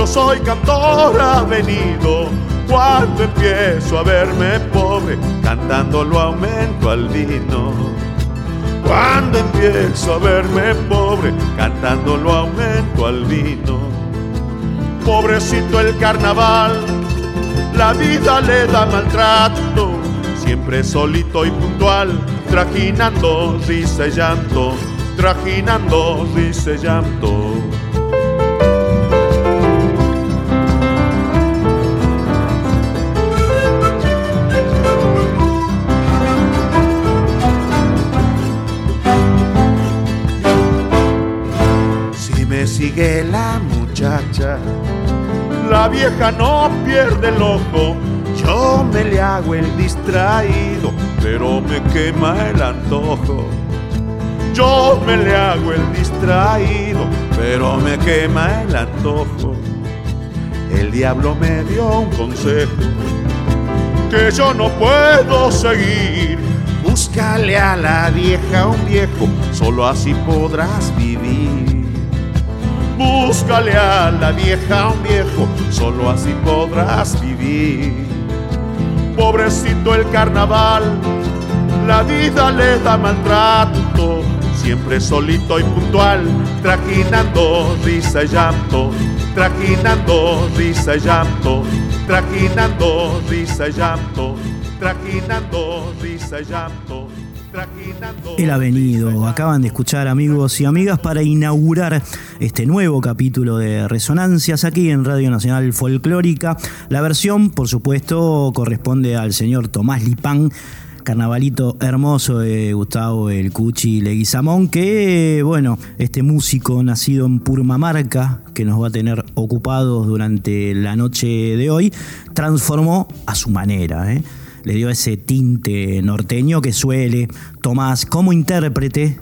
Yo soy cantor avenido. Cuando empiezo a verme pobre, cantando lo aumento al vino. Cuando empiezo a verme pobre, cantando lo aumento al vino. Pobrecito el carnaval, la vida le da maltrato, siempre solito y puntual, trajinando risa y llanto, trajinando risa y llanto. Vieja no pierde el ojo, yo me le hago el distraído, pero me quema el antojo. Yo me le hago el distraído, pero me quema el antojo. El diablo me dio un consejo que yo no puedo seguir. Búscale a la vieja un viejo, solo así podrás vivir. Búscale a la vieja un viejo, solo así podrás vivir. Pobrecito el carnaval, la vida le da maltrato, siempre solito y puntual, trajinando risa y llanto, trajinando risa y llanto, trajinando risa y llanto, trajinando risa y llanto. El Avenido. Acaban de escuchar amigos y amigas para inaugurar este nuevo capítulo de Resonancias aquí en Radio Nacional Folclórica. La versión, por supuesto, corresponde al señor Tomás Lipán. Carnavalito hermoso de Gustavo El Cuchi Leguizamón, que, bueno, este músico nacido en Purmamarca, que nos va a tener ocupados durante la noche de hoy, transformó a su manera. ¿eh? Le dio ese tinte norteño que suele Tomás como intérprete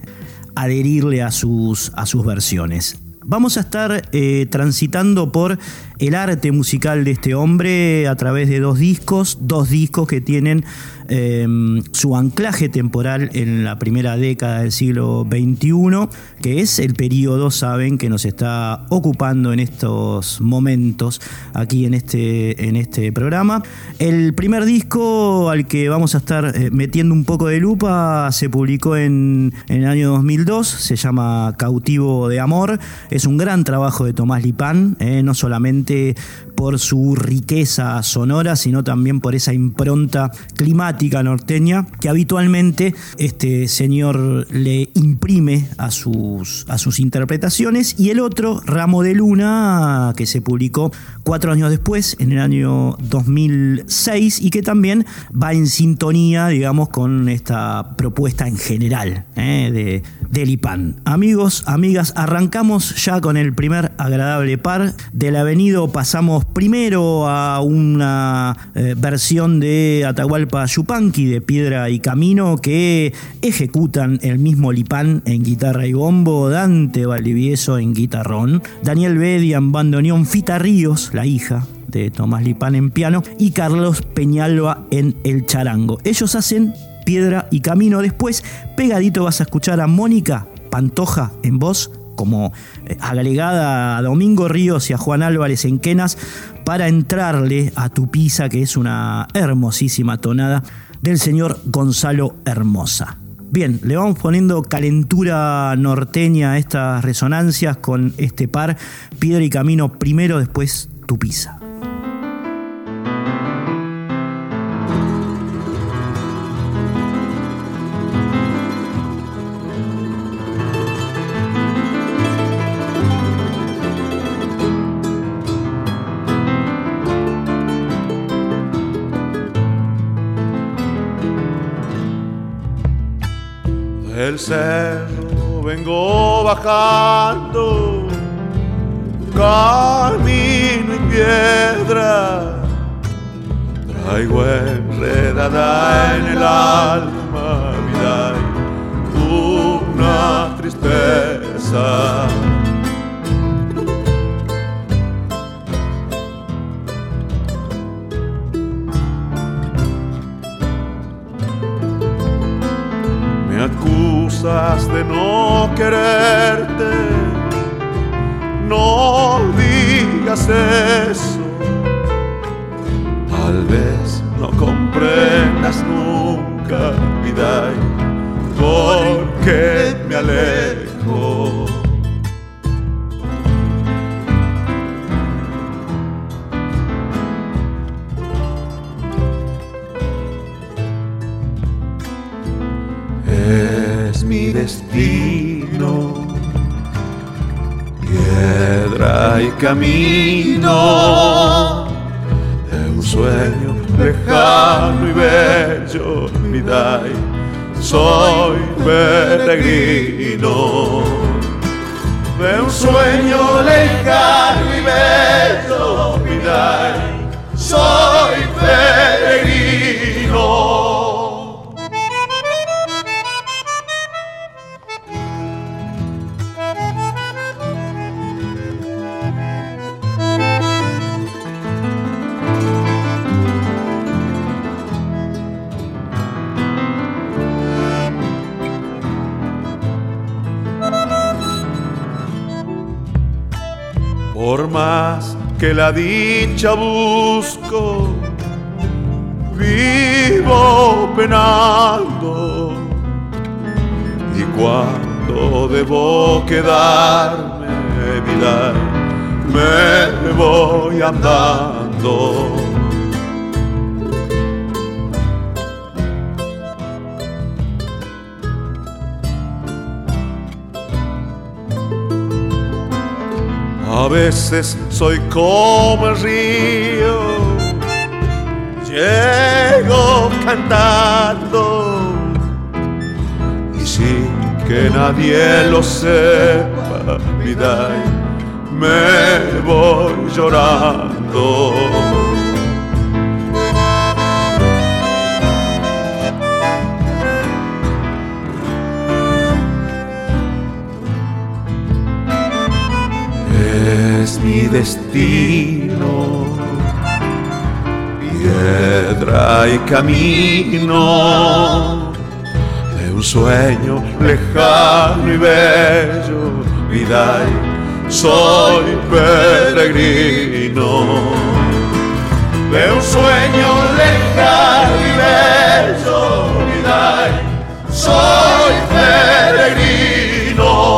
adherirle a sus, a sus versiones. Vamos a estar eh, transitando por el arte musical de este hombre a través de dos discos, dos discos que tienen Em, su anclaje temporal en la primera década del siglo XXI, que es el periodo, saben, que nos está ocupando en estos momentos aquí en este, en este programa. El primer disco al que vamos a estar eh, metiendo un poco de lupa se publicó en, el año 2002, se llama Cautivo de Amor, es un gran trabajo de Tomás Lipán, eh, no solamente por su riqueza sonora, sino también por esa impronta climática norteña que habitualmente este señor le imprime a sus, a sus interpretaciones. Y el otro, Ramo de Luna, que se publicó cuatro años después, en el año 2006, y que también va en sintonía, digamos, con esta propuesta en general ¿eh? de, del IPAN. Amigos, amigas, arrancamos ya con el primer agradable par. Del avenido pasamos primero a una eh, versión de Atahualpa Yupanqui de Piedra y Camino que ejecutan el mismo Lipán en guitarra y bombo, Dante Valdivieso en guitarrón, Daniel Bedi en bandoneón, Fita Ríos, la hija de Tomás Lipán en piano y Carlos Peñalba en el charango. Ellos hacen Piedra y Camino. Después, pegadito vas a escuchar a Mónica Pantoja en voz, como eh, agregada a Domingo Ríos y a Juan Álvarez en Quenas, para entrarle a tu pisa, que es una hermosísima tonada del señor Gonzalo Hermosa. Bien, le vamos poniendo calentura norteña a estas resonancias con este par, Piedra y Camino primero, después tu. El cerro vengo bajando, piedra, traigo enredada en el alma vida una tristeza. acusas de no quererte, no digas eso. Tal vez no comprendas nunca, vida, porque me alejo. Y camino de un sueño lejano y bello, mi dai, soy peregrino. De un sueño lejano y bello, mi dai, soy peregrino. Por más que la dicha busco, vivo penando. Y cuando debo quedarme, vida, me voy andando. A veces soy como el río, llego cantando y sin que nadie lo sepa, vida, me voy llorando. Mi destino. Piedra y camino de un sueño lejano y bello, vida y soy peregrino. De un sueño lejano y bello, vida y soy peregrino.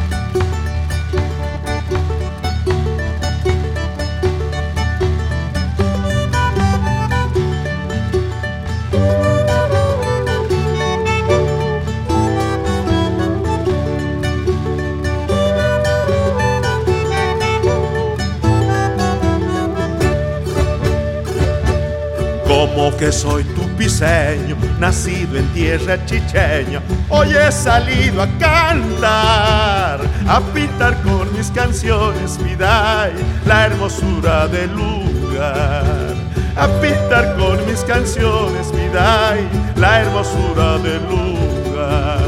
Como que soy tu piseño, nacido en tierra chicheña. Hoy he salido a cantar, a pintar con mis canciones, y la hermosura del lugar. A pintar con mis canciones, y la hermosura del lugar.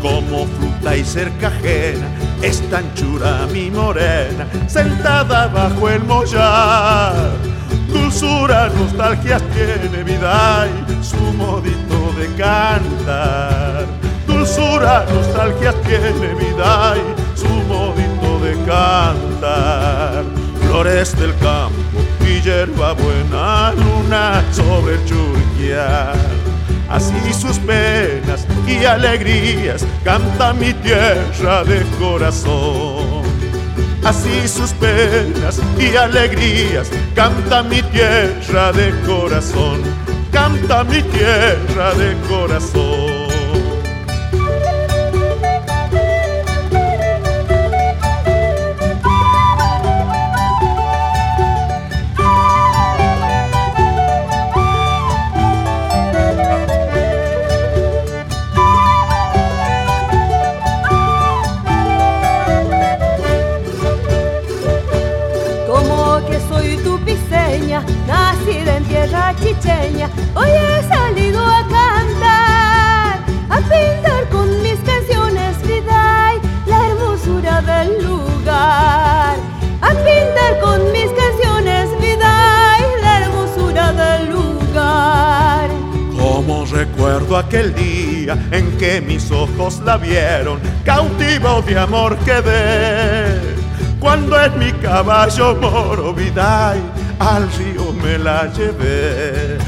Como fruta y cerca ajena, esta anchura mi morena, sentada bajo el mollar dulzura, nostalgia tiene vida y su modito de cantar. Dulzura, nostalgia tiene vida y su modito de cantar. Flores del campo y hierba buena, luna sobre Churquia. Así sus penas y alegrías canta mi tierra de corazón así sus penas y alegrías. Canta mi tierra de corazón, canta mi tierra de corazón. Recuerdo aquel día en que mis ojos la vieron, cautivo de amor quedé. Cuando en mi caballo moro vida al río me la llevé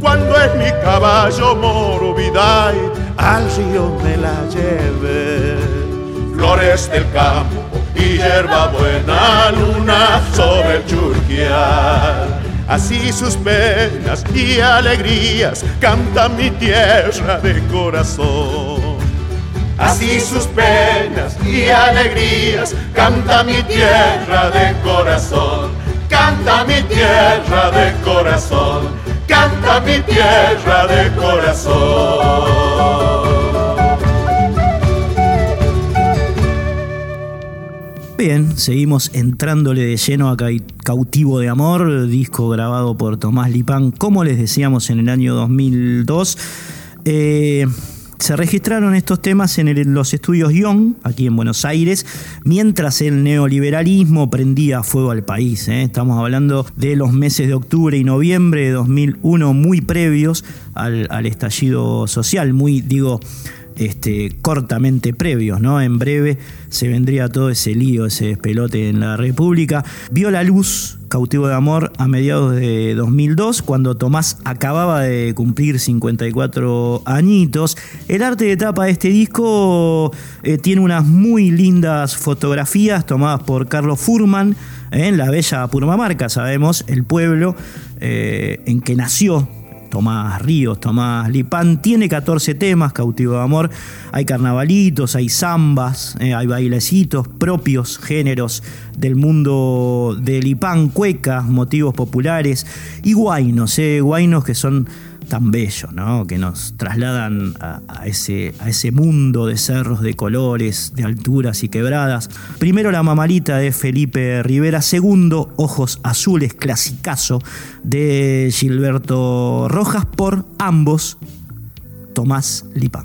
cuando es mi caballo moro viday, al río me la lleve. Flores del campo y hierba buena, luna sobre el churquial. Así sus penas y alegrías canta mi tierra de corazón. Así sus penas y alegrías canta mi tierra de corazón. Canta mi tierra de corazón canta mi tierra de corazón. Bien, seguimos entrándole de lleno a Cautivo de Amor, disco grabado por Tomás Lipán, como les decíamos en el año 2002. Eh, se registraron estos temas en, los estudios Young, aquí en Buenos Aires, mientras el neoliberalismo prendía fuego al país. ¿eh? Estamos hablando de los meses de octubre y noviembre de 2001, muy previos al, al estallido social, muy, digo, este, cortamente previos, ¿no? En breve se vendría todo ese lío, ese despelote en la República. Vio la luz Cautivo de Amor a mediados de 2002, cuando Tomás acababa de cumplir 54 añitos. El arte de tapa de este disco eh, tiene unas muy lindas fotografías tomadas por Carlos Furman eh, en la bella Purmamarca, sabemos, el pueblo eh, en que nació Tomás Ríos, Tomás Lipán, tiene 14 temas, Cautivo de Amor, hay carnavalitos, hay zambas, eh, hay bailecitos propios, géneros del mundo de Lipán, cuecas, motivos populares y guainos, eh, guainos que son tan bellos, ¿no? que nos trasladan a, ese, ese mundo de cerros, de colores, de alturas y quebradas. Primero la mamalita de Felipe Rivera, segundo Ojos Azules, clasicazo de Gilberto Rojas, por ambos Tomás Lipán.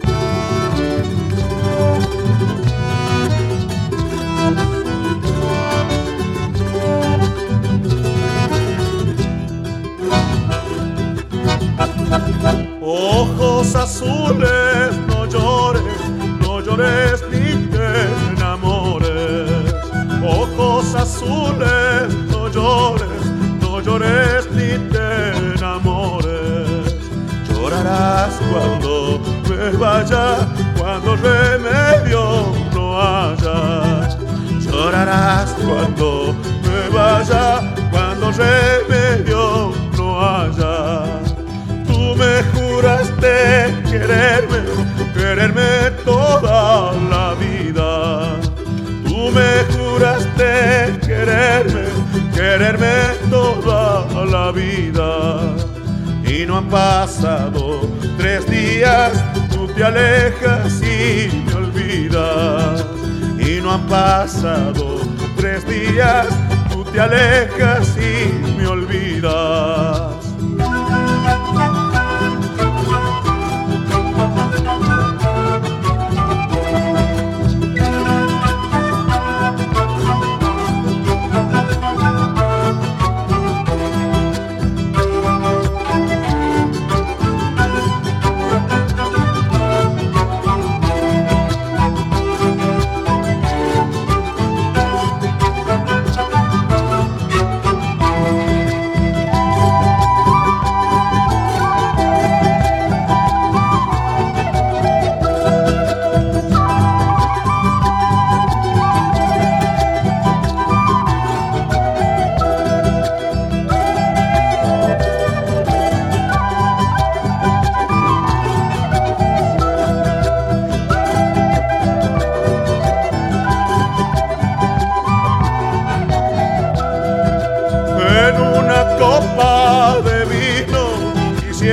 cuando me vaya, cuando remedio no hayas. Llorarás cuando me vaya, cuando remedio no hayas. Tú me juraste quererme, quererme toda la vida. Tú me juraste quererme, quererme toda la vida y no han pasado tres días, tú te alejas y me olvidas. Y no han pasado tres días, tú te alejas y me olvidas.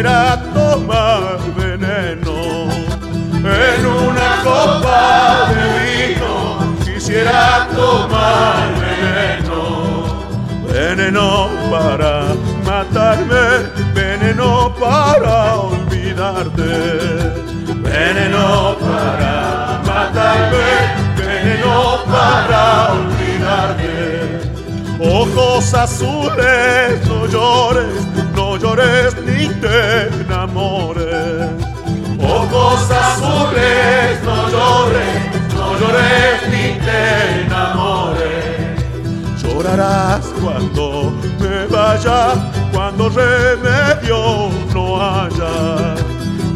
quiera tomar veneno. En una copa de vino quisiera tomar veneno. Veneno para matarme, veneno para olvidarte. Veneno para matarme, veneno para olvidarte. Ojos azules, no llores llores ni te enamores. Ojos azules, no llores, no llores ni te enamores. Llorarás cuando me vaya, cuando remedio no haya.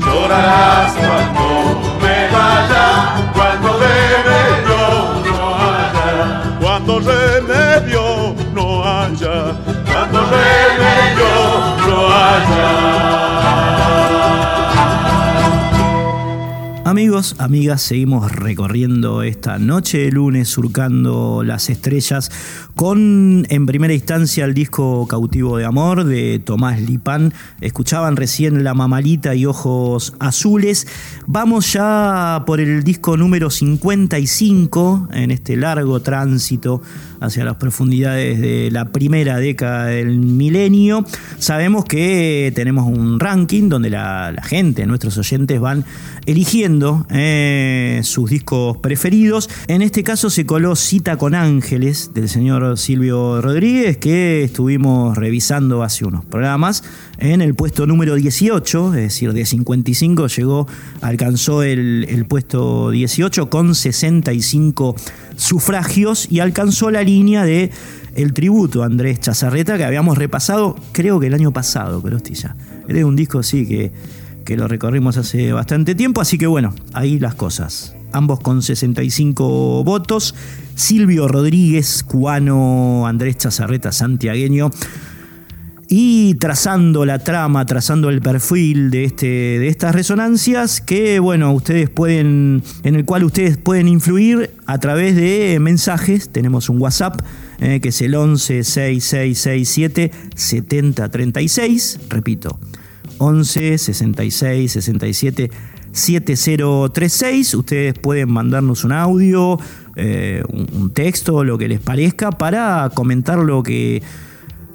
Llorarás cuando me vaya, cuando remedio no haya. Cuando remedio no haya, cuando remedio. Amigos, amigas, seguimos recorriendo esta noche de lunes, surcando las estrellas, con en primera instancia el disco Cautivo de Amor de Tomás Lipán. Escuchaban recién La Mamalita y Ojos Azules. Vamos ya por el disco número 55 en este largo tránsito hacia las profundidades de la primera década del milenio. Sabemos que tenemos un ranking donde la, gente, nuestros oyentes van eligiendo eh, sus discos preferidos. En este caso se coló Cita con Ángeles del señor Silvio Rodríguez que estuvimos revisando hace unos programas en el puesto número 18, es decir, de 55 llegó, alcanzó el, el puesto 18 con 65 sufragios y alcanzó la línea de el tributo a Andrés Chazarreta que habíamos repasado, creo que el año pasado, pero ya. Es un disco, sí, que, que lo recorrimos hace bastante tiempo, así que bueno, ahí las cosas. Ambos con 65 votos. Silvio Rodríguez, cubano, Andrés Chazarreta, santiagueño y trazando la trama, trazando el perfil de, este, de estas resonancias que, bueno, ustedes pueden, en el cual ustedes pueden influir a través de mensajes. Tenemos un WhatsApp eh, que es el 11 6667 7036, repito, 11 66 67 7036. Ustedes pueden mandarnos un audio, eh, un texto, lo que les parezca, para comentar lo que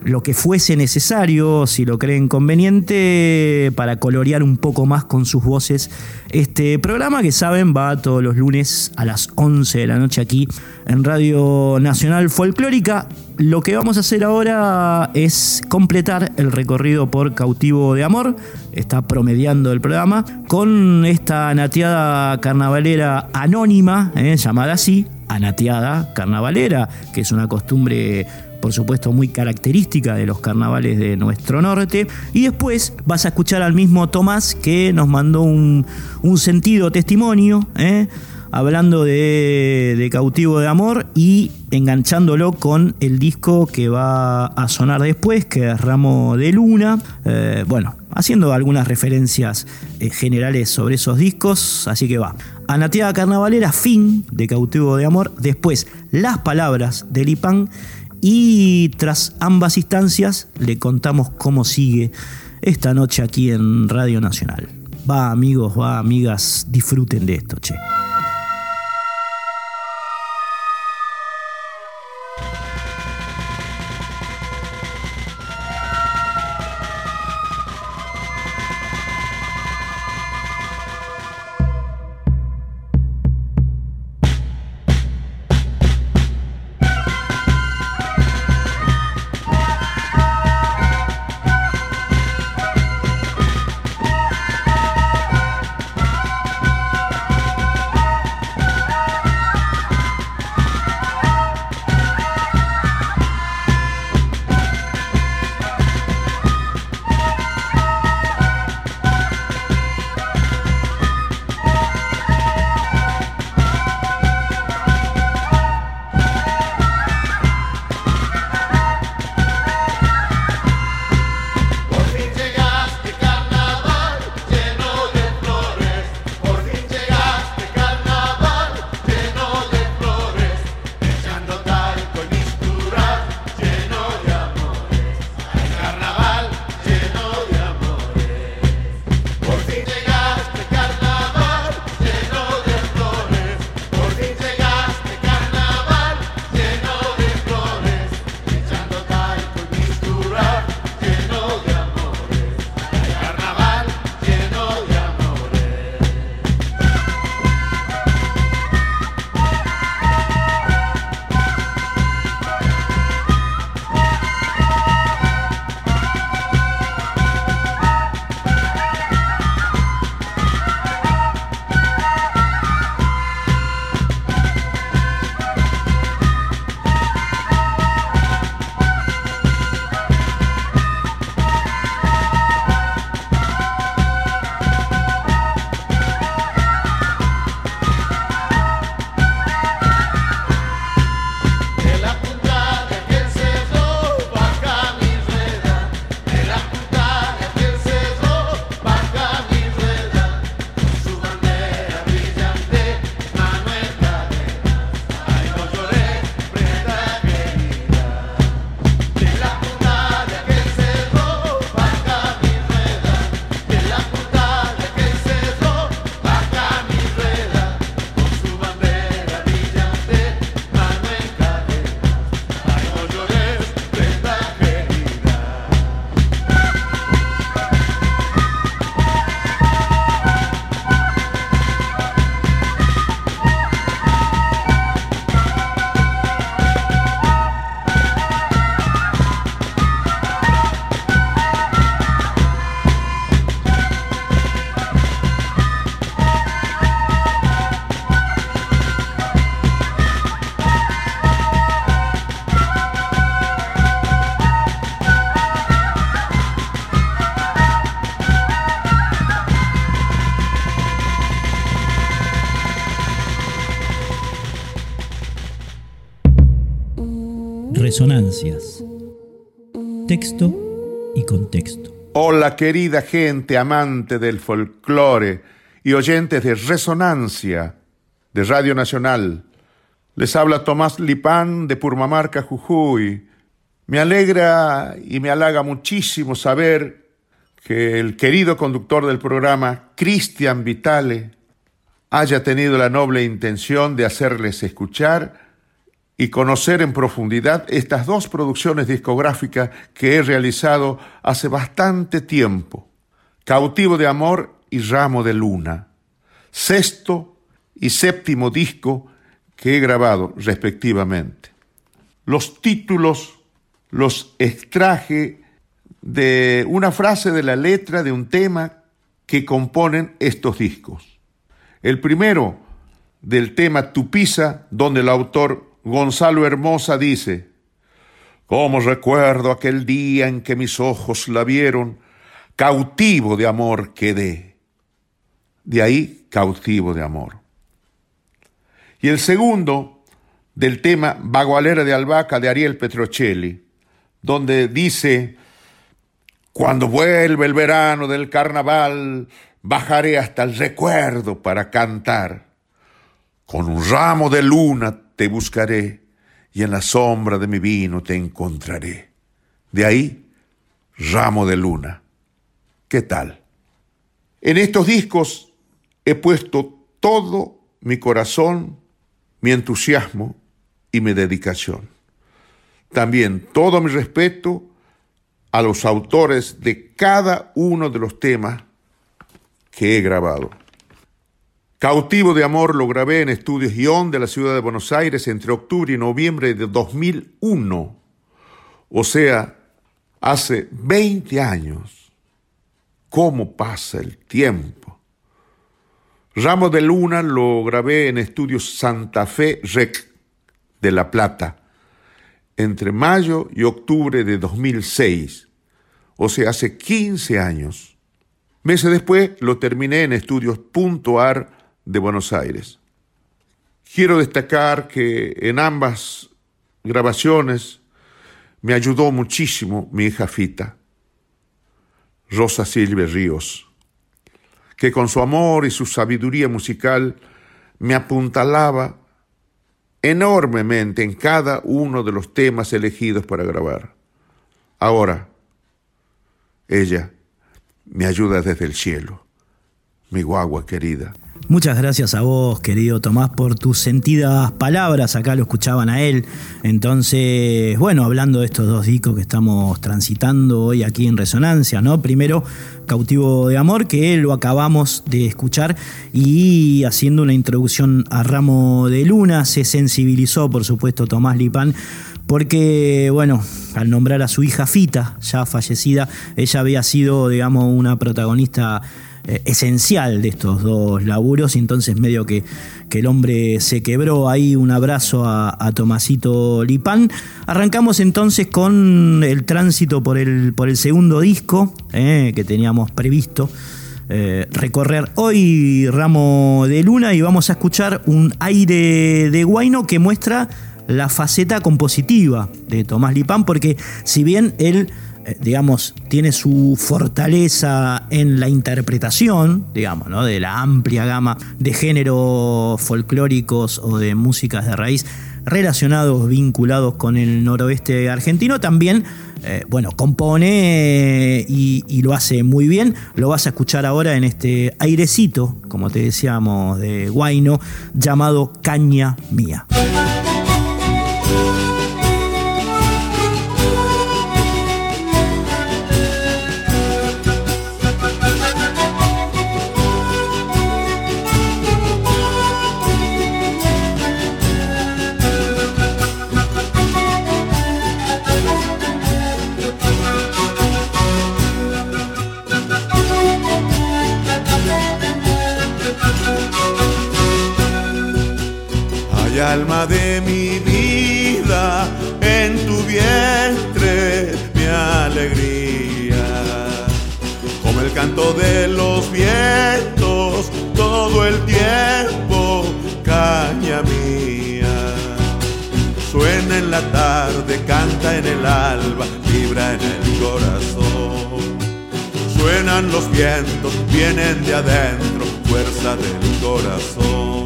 lo que fuese necesario, si lo creen conveniente, para colorear un poco más con sus voces este programa que saben va todos los lunes a las 11 de la noche aquí en Radio Nacional Folclórica. Lo que vamos a hacer ahora es completar el recorrido por Cautivo de Amor, está promediando el programa, con esta nateada carnavalera anónima, eh, llamada así, anateada carnavalera, que es una costumbre por supuesto muy característica de los carnavales de nuestro norte. Y después vas a escuchar al mismo Tomás que nos mandó un, sentido testimonio, ¿eh? hablando de, Cautivo de Amor y enganchándolo con el disco que va a sonar después, que es Ramo de Luna. Eh, bueno, haciendo algunas referencias eh, generales sobre esos discos, así que va. Anateada Carnavalera, fin de Cautivo de Amor, después Las Palabras de Lipan y tras ambas instancias le contamos cómo sigue esta noche aquí en Radio Nacional. Va amigos, va amigas, disfruten de esto, che. Resonancias. Texto y contexto. Hola querida gente amante del folclore y oyentes de Resonancia de Radio Nacional. Les habla Tomás Lipán de Purmamarca, Jujuy. Me alegra y me halaga muchísimo saber que el querido conductor del programa, Cristian Vitale, haya tenido la noble intención de hacerles escuchar y conocer en profundidad estas dos producciones discográficas que he realizado hace bastante tiempo, Cautivo de Amor y Ramo de Luna, sexto y séptimo disco que he grabado respectivamente. Los títulos los extraje de una frase de la letra de un tema que componen estos discos. El primero del tema Tupiza, donde el autor Gonzalo Hermosa dice, ¿Cómo recuerdo aquel día en que mis ojos la vieron? Cautivo de amor quedé. De ahí, cautivo de amor. Y el segundo, del tema Bagualera de Albaca de Ariel Petrocelli, donde dice, cuando vuelve el verano del carnaval, bajaré hasta el recuerdo para cantar. Con un ramo de luna te buscaré y en la sombra de mi vino te encontraré. De ahí, ramo de luna. ¿Qué tal? En estos discos he puesto todo mi corazón, mi entusiasmo y mi dedicación. También todo mi respeto a los autores de cada uno de los temas que he grabado. Cautivo de Amor lo grabé en Estudios Guión de la ciudad de Buenos Aires entre octubre y noviembre de 2001, o sea, hace 20 años. ¿Cómo pasa el tiempo? Ramo de Luna lo grabé en Estudios Santa Fe Rec de La Plata entre mayo y octubre de 2006, o sea, hace 15 años. Meses después lo terminé en Estudios Punto Ar de Buenos Aires. Quiero destacar que en ambas grabaciones me ayudó muchísimo mi hija Fita, Rosa Silvia Ríos, que con su amor y su sabiduría musical me apuntalaba enormemente en cada uno de los temas elegidos para grabar. Ahora, ella me ayuda desde el cielo, mi guagua querida. Muchas gracias a vos, querido Tomás, por tus sentidas palabras. Acá lo escuchaban a él. Entonces, bueno, hablando de estos dos discos que estamos transitando hoy aquí en Resonancia, ¿no? Primero, Cautivo de Amor, que lo acabamos de escuchar y haciendo una introducción a Ramo de Luna, se sensibilizó, por supuesto, Tomás Lipán porque, bueno, al nombrar a su hija Fita, ya fallecida, ella había sido, digamos, una protagonista eh, esencial de estos dos laburos y entonces medio que, que, el hombre se quebró ahí un abrazo a, Tomasito Lipán. Arrancamos entonces con el tránsito por el, por el segundo disco eh, que teníamos previsto. Eh, recorrer hoy Ramo de Luna y vamos a escuchar un aire de Guaino que muestra la faceta compositiva de Tomás Lipán, porque si bien él digamos, tiene su fortaleza en la interpretación, digamos, ¿no? de la amplia gama de géneros folclóricos o de músicas de raíz relacionados, vinculados con el noroeste argentino, también, eh, bueno, compone y, y, lo hace muy bien. Lo vas a escuchar ahora en este airecito, como te decíamos, de Guaino, llamado Caña Mía. Canto de los vientos, todo el tiempo, caña mía. Suena en la tarde, canta en el alba, vibra en el corazón. Suenan los vientos, vienen de adentro, fuerza del corazón.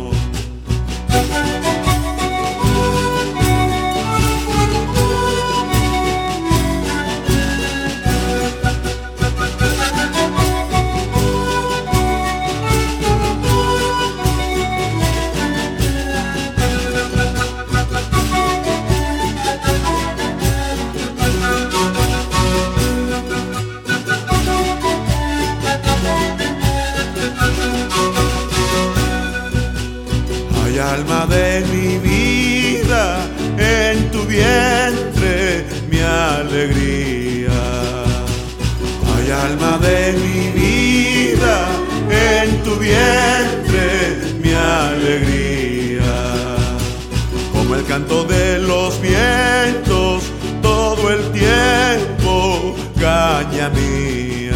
Canto de los vientos todo el tiempo, caña mía.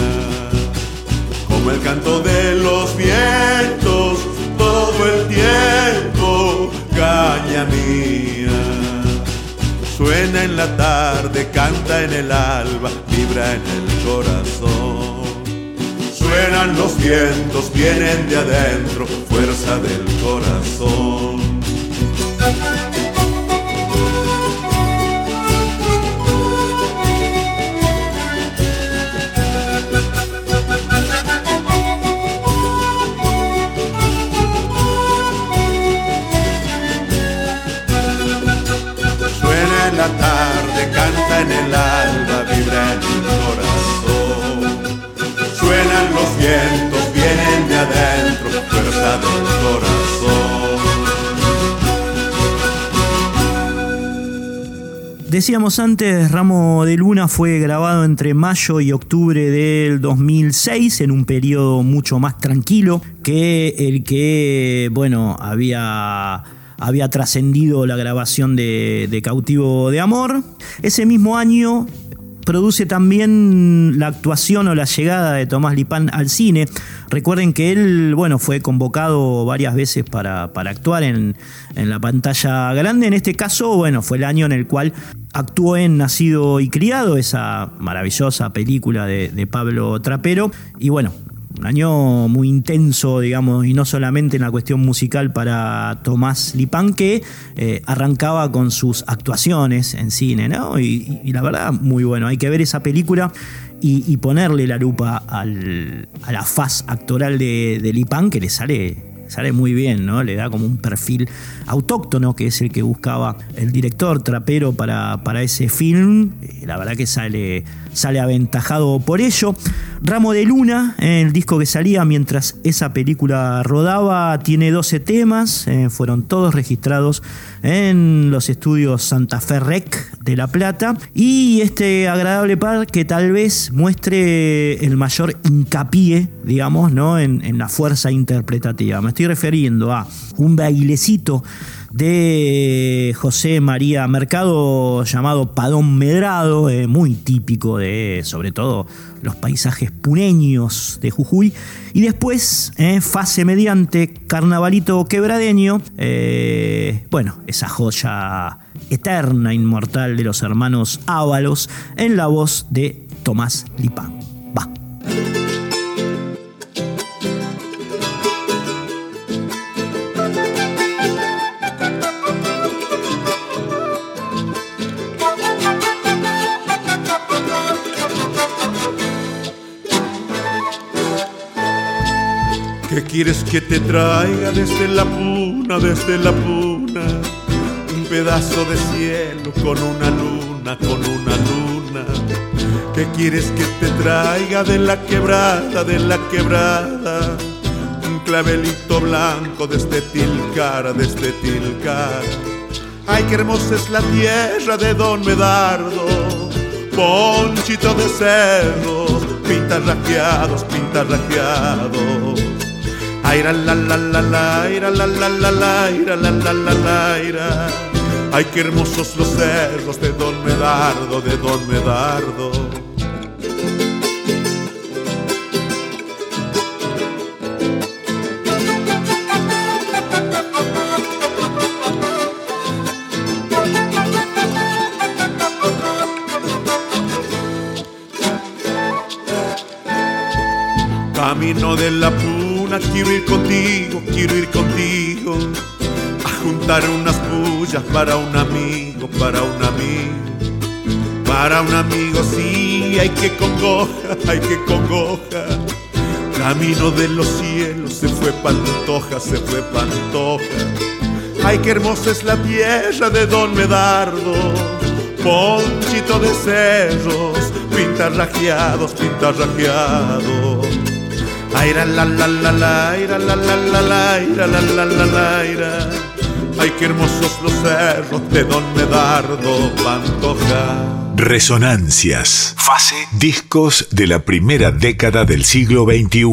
Como el canto de los vientos todo el tiempo, caña mía. Suena en la tarde, canta en el alba, vibra en el corazón. Suenan los vientos, vienen de adentro, fuerza del corazón. Decíamos antes, Ramo de Luna fue grabado entre mayo y octubre del 2006, en un periodo mucho más tranquilo que el que, bueno, había había trascendido la grabación de, Cautivo de Amor. Ese mismo año produce también la actuación o la llegada de Tomás Lipán al cine. Recuerden que él, bueno, fue convocado varias veces para, actuar en, la pantalla grande. En este caso, bueno, fue el año en el cual actuó en Nacido y Criado, esa maravillosa película de, de Pablo Trapero. Y bueno, un año muy intenso, digamos, y no solamente en la cuestión musical para Tomás Lipán, que eh, arrancaba con sus actuaciones en cine, ¿no? Y, la verdad, muy bueno. Hay que ver esa película y, ponerle la lupa a la faz actoral de, Lipán, que le sale sale muy bien, ¿no? Le da como un perfil autóctono, que es el que buscaba el director trapero para, para ese film. La verdad que sale, sale aventajado por ello. Ramo de Luna, el disco que salía mientras esa película rodaba, tiene 12 temas, eh, fueron todos registrados en los estudios Santa Fe Rec de La Plata. Y este agradable par que tal vez muestre el mayor hincapié, digamos, ¿no? en, en la fuerza interpretativa. Me estoy refiriendo a un bailecito de José María Mercado llamado Padón Medrado, eh, muy típico de sobre todo los paisajes puneños de Jujuy. Y después, eh, fase mediante, Carnavalito Quebradeño, eh, bueno, esa joya eterna, inmortal de los hermanos Ábalos, en la voz de Tomás Lipán. Va. ¿Qué quieres que te traiga desde la puna, desde la puna? Un pedazo de cielo con una luna, con una luna. ¿Qué quieres que te traiga de la quebrada, de la quebrada? Un clavelito blanco desde Tilcara, desde Tilcara. Ay, qué hermosa es la tierra de Don Medardo, ponchito de cerros, pintas rajeados, Aira la la la la, aira la la la la, aira la la la la, aira. Ay, qué hermosos los cerros de Don Medardo, de Don Medardo. Camino de la quiero ir contigo, quiero ir contigo. A juntar unas pullas para un amigo, para un amigo. Para un amigo, sí, hay que congoja, hay que congoja. Camino de los cielos, se fue Pantoja, se fue Pantoja. Ay, qué hermosa es la tierra de Don Medardo, ponchito de cerros, pintarrajeados, pintarrajeados. Ay, la la la la la la la la, la la la la la. Ay, qué hermosos los cerros de Don Medardo, Pantoja. Resonancias. Fase. Discos de la primera década del siglo XXI.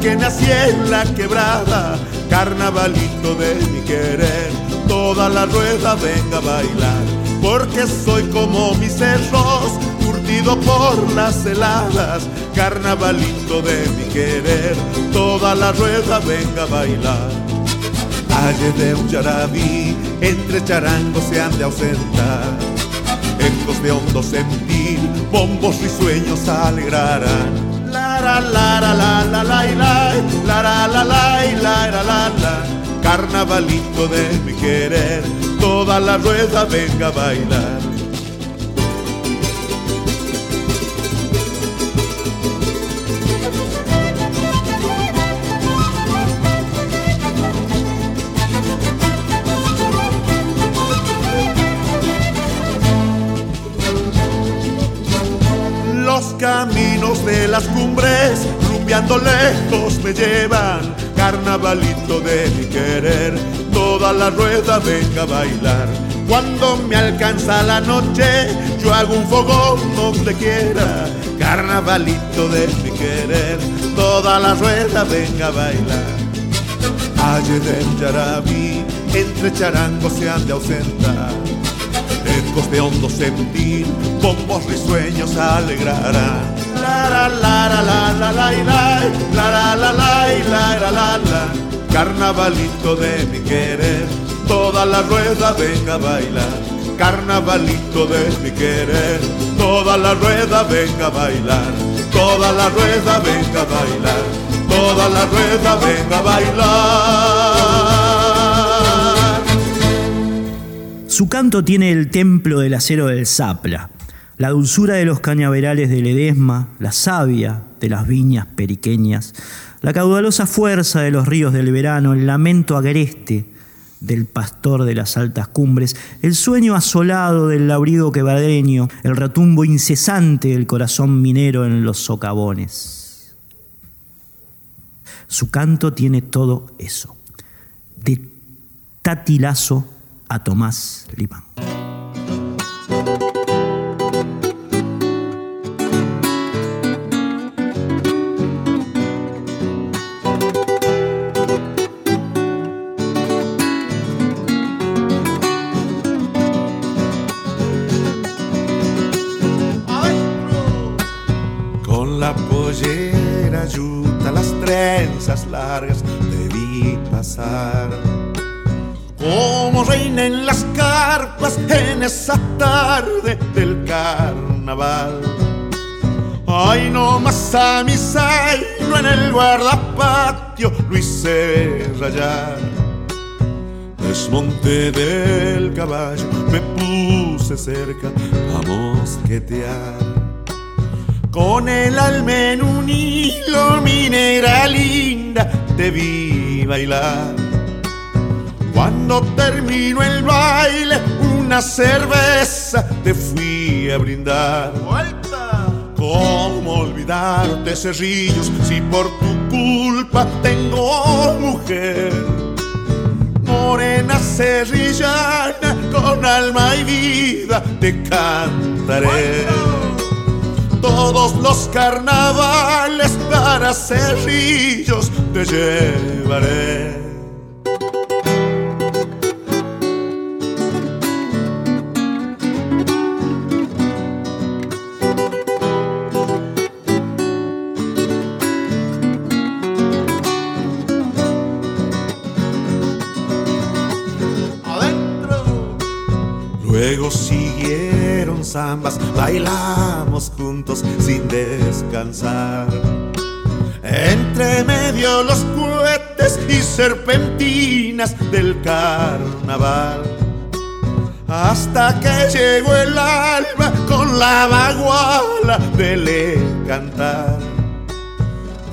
Porque nací en la quebrada, carnavalito de mi querer, toda la rueda venga a bailar porque soy como mis cerros, curtido por las heladas, carnavalito de mi querer, toda la rueda venga a bailar. Calle de un yarabí, entre charangos se han de ausentar, ecos de hondo sentir, bombos risueños alegrarán. La la la la la la la la la la la la carnavalito de mi querer, toda la rueda venga a bailar. Los caminos de las cumbres, rumbeando lejos me llevan carnavalito de mi querer, toda la rueda venga a bailar. Cuando me alcanza la noche, yo hago un fogón donde quiera, carnavalito de mi querer, toda la rueda venga a bailar. Ayer en Yarabí, entre charangos se han de ausentar, ecos de hondo sentir, bombos risueños alegrarán la la la la la la la la la la la la Carnavalito de mi querer, toda la rueda venga a bailar. Carnavalito de mi querer, toda la rueda venga a bailar. Toda la rueda venga a bailar. Toda la rueda venga a bailar. Su canto tiene el templo del acero del Zapla la dulzura de los cañaverales de Ledesma, la savia de las viñas periqueñas, la caudalosa fuerza de los ríos del verano, el lamento agreste del pastor de las altas cumbres, el sueño asolado del labrido quebradeño, el retumbo incesante del corazón minero en los socavones. Su canto tiene todo eso, de Tatilazo a Tomás Limán. Largas debí pasar. Como reina en las carpas en esa tarde del carnaval. Ay, no más a mi zaino en el guardapatio lo hice rayar. Desmonté del caballo, me puse cerca a mosquetear. Con el alma en un hilo, minera linda, te vi bailar. Cuando terminó el baile, una cerveza te fui a brindar. ¡Vuelta! ¿Cómo olvidarte, cerrillos, si por tu culpa tengo mujer? Morena cerrillana, con alma y vida te cantaré todos los carnavales para cerrillos te llevaré. Zambas, bailamos juntos sin descansar. Entre medio los cohetes y serpentinas del carnaval. Hasta que llegó el alba con la baguala de cantar.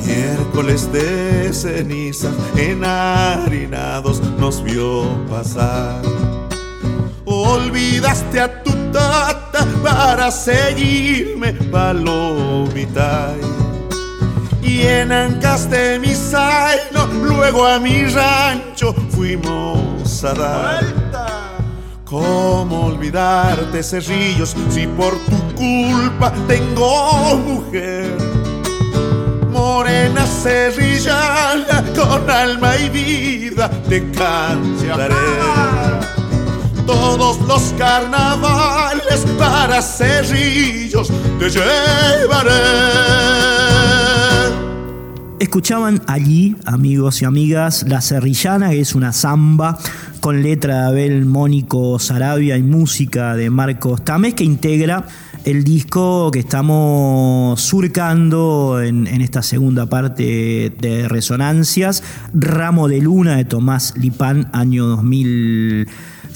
Miércoles de ceniza, enharinados nos vio pasar. Olvidaste a tu tata para seguirme, palomita. Y en Ancaste mi zaino, luego a mi rancho fuimos a dar. ¿Cómo olvidarte, cerrillos, si por tu culpa tengo mujer? Morena cerrillana, con alma y vida te cantaré todos los carnavales para cerrillos te llevaré. Escuchaban allí, amigos y amigas, La Cerrillana, que es una samba con letra de Abel Mónico Sarabia y música de Marcos Tames, que integra el disco que estamos surcando en, en, esta segunda parte de Resonancias, Ramo de Luna de Tomás Lipán, año 2000.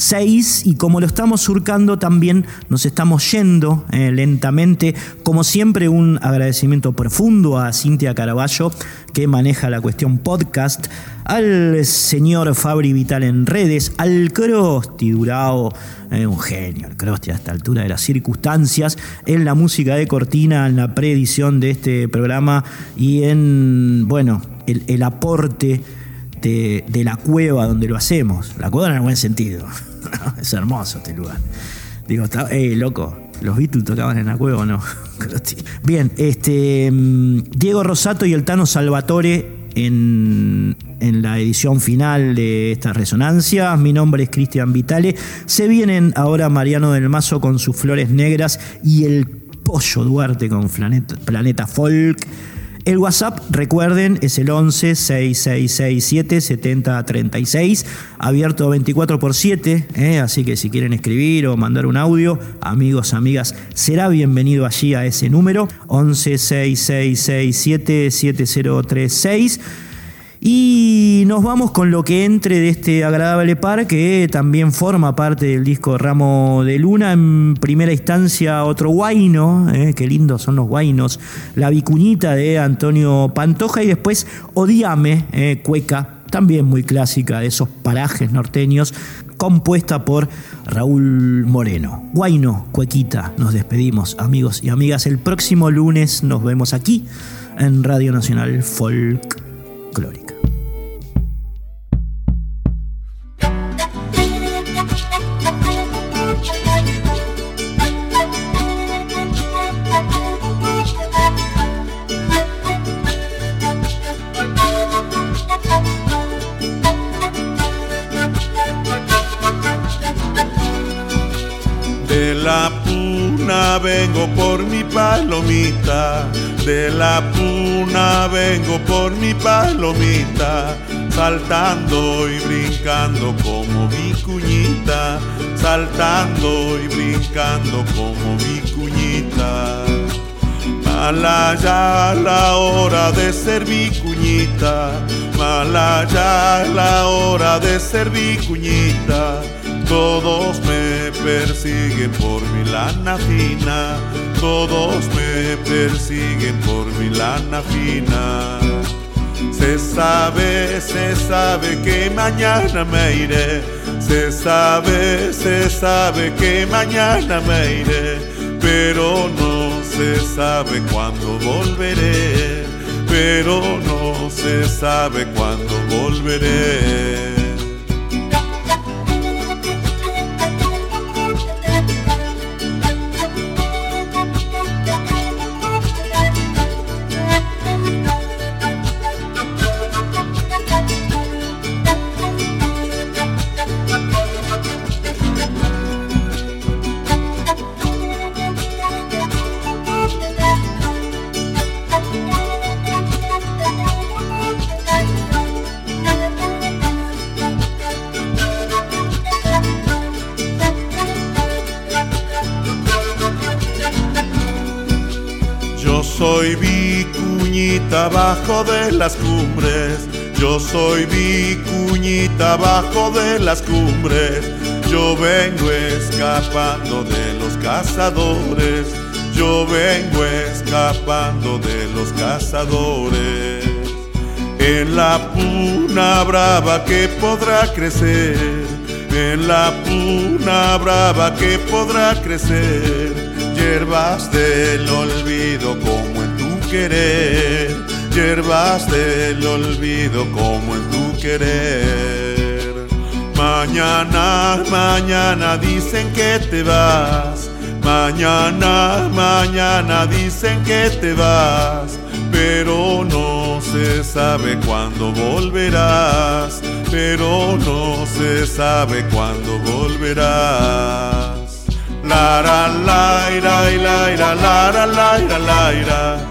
6 y como lo estamos surcando también nos estamos yendo eh, lentamente. Como siempre un agradecimiento profundo a Cintia Caraballo que maneja la cuestión podcast, al señor Fabri Vital en redes, al Crosti Durao, eh, un genio, el Crosti a esta altura de las circunstancias, en la música de Cortina, en la preedición de este programa y en, bueno, el, aporte de, de, la cueva donde lo hacemos. La cueva en el buen sentido. es hermoso este lugar. Digo, eh, loco, ¿los Beatles tocaban en la cueva o no? Bien, este, mm, Diego Rosato y el Tano Salvatore en, en, la edición final de estas resonancias. Mi nombre es Cristian Vitale. Se vienen ahora Mariano del Mazo con sus flores negras y el Pollo Duarte con Planeta, Planeta Folk. El WhatsApp, recuerden, es el 11 6667 7036, abierto 24 por 7, ¿eh? así que si quieren escribir o mandar un audio, amigos, amigas, será bienvenido allí a ese número, 11 6667 7036. Y nos vamos con lo que entre de este agradable par que también forma parte del disco Ramo de Luna. En primera instancia, otro guaino, eh, qué lindos son los guainos. La vicuñita de Antonio Pantoja y después Odiame, eh, cueca, también muy clásica de esos parajes norteños, compuesta por Raúl Moreno. Guaino, cuequita, nos despedimos, amigos y amigas. El próximo lunes nos vemos aquí en Radio Nacional Folk Clórica. Palomita, de la puna vengo por mi palomita, saltando y brincando como mi cuñita, saltando y brincando como mi cuñita. Mala ya la hora de ser mi cuñita, mala ya la hora de ser mi cuñita todos me persiguen por mi lana fina, todos me persiguen por mi lana fina. Se sabe, se sabe que mañana me iré, se sabe, se sabe que mañana me iré, pero no se sabe cuándo volveré, pero no se sabe cuándo volveré. Bajo de las cumbres. Yo soy vicuñita bajo de las cumbres. Yo vengo escapando de los cazadores. Yo vengo escapando de los cazadores. En la puna brava que podrá crecer. En la puna brava que podrá crecer. Hierbas del olvido como en tu querer. Hierbas del olvido como en tu querer. Mañana, mañana dicen que te vas. Mañana, mañana dicen que te vas, pero no se sabe cuándo volverás, pero no se sabe cuándo volverás. La la la la la la la la la la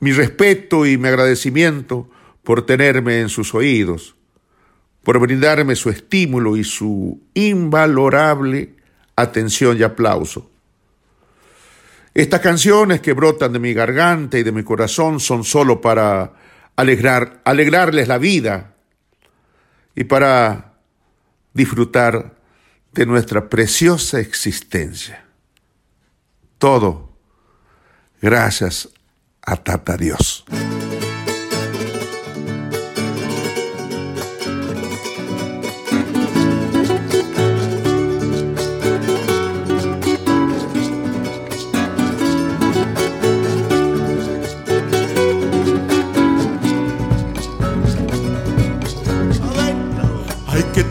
mi respeto y mi agradecimiento por tenerme en sus oídos, por brindarme su estímulo y su invalorable atención y aplauso. Estas canciones que brotan de mi garganta y de mi corazón son solo para alegrar, alegrarles la vida y para disfrutar de nuestra preciosa existencia. Todo gracias a Tata Dios.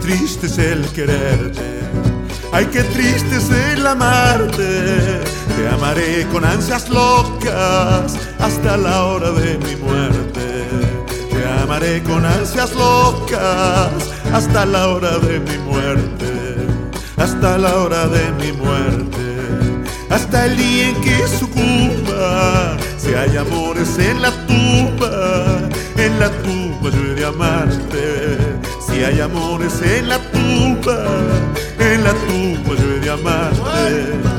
triste es el quererte, ay qué triste es el amarte. Te amaré con ansias locas hasta la hora de mi muerte. Te amaré con ansias locas hasta la hora de mi muerte. Hasta la hora de mi muerte. Hasta el día en que sucumba. Si hay amores en la tumba, en la tumba yo he de amarte si hay amores en la tumba, en la tumba yo he de amarte.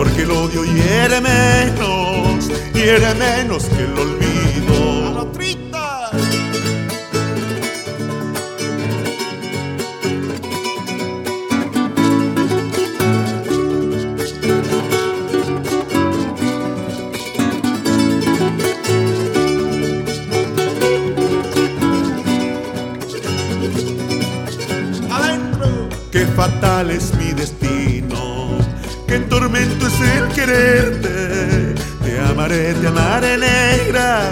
porque el odio hiere menos hiere menos que el olvido. Fatal es Te amaré, te amaré negra,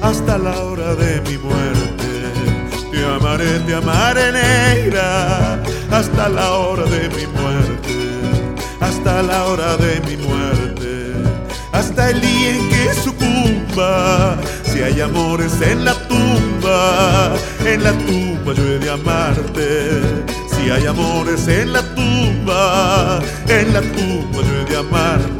hasta la hora de mi muerte. Te amaré, te amaré negra, hasta la hora de mi muerte. Hasta la hora de mi muerte. Hasta el día en que sucumba. Si hay amores en la tumba, en la tumba yo he de amarte si hay amores en la tumba, en la tumba yo he de amarte.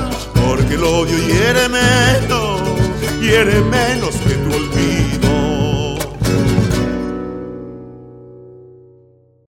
porque el odio hiere menos hiere menos que tu olvido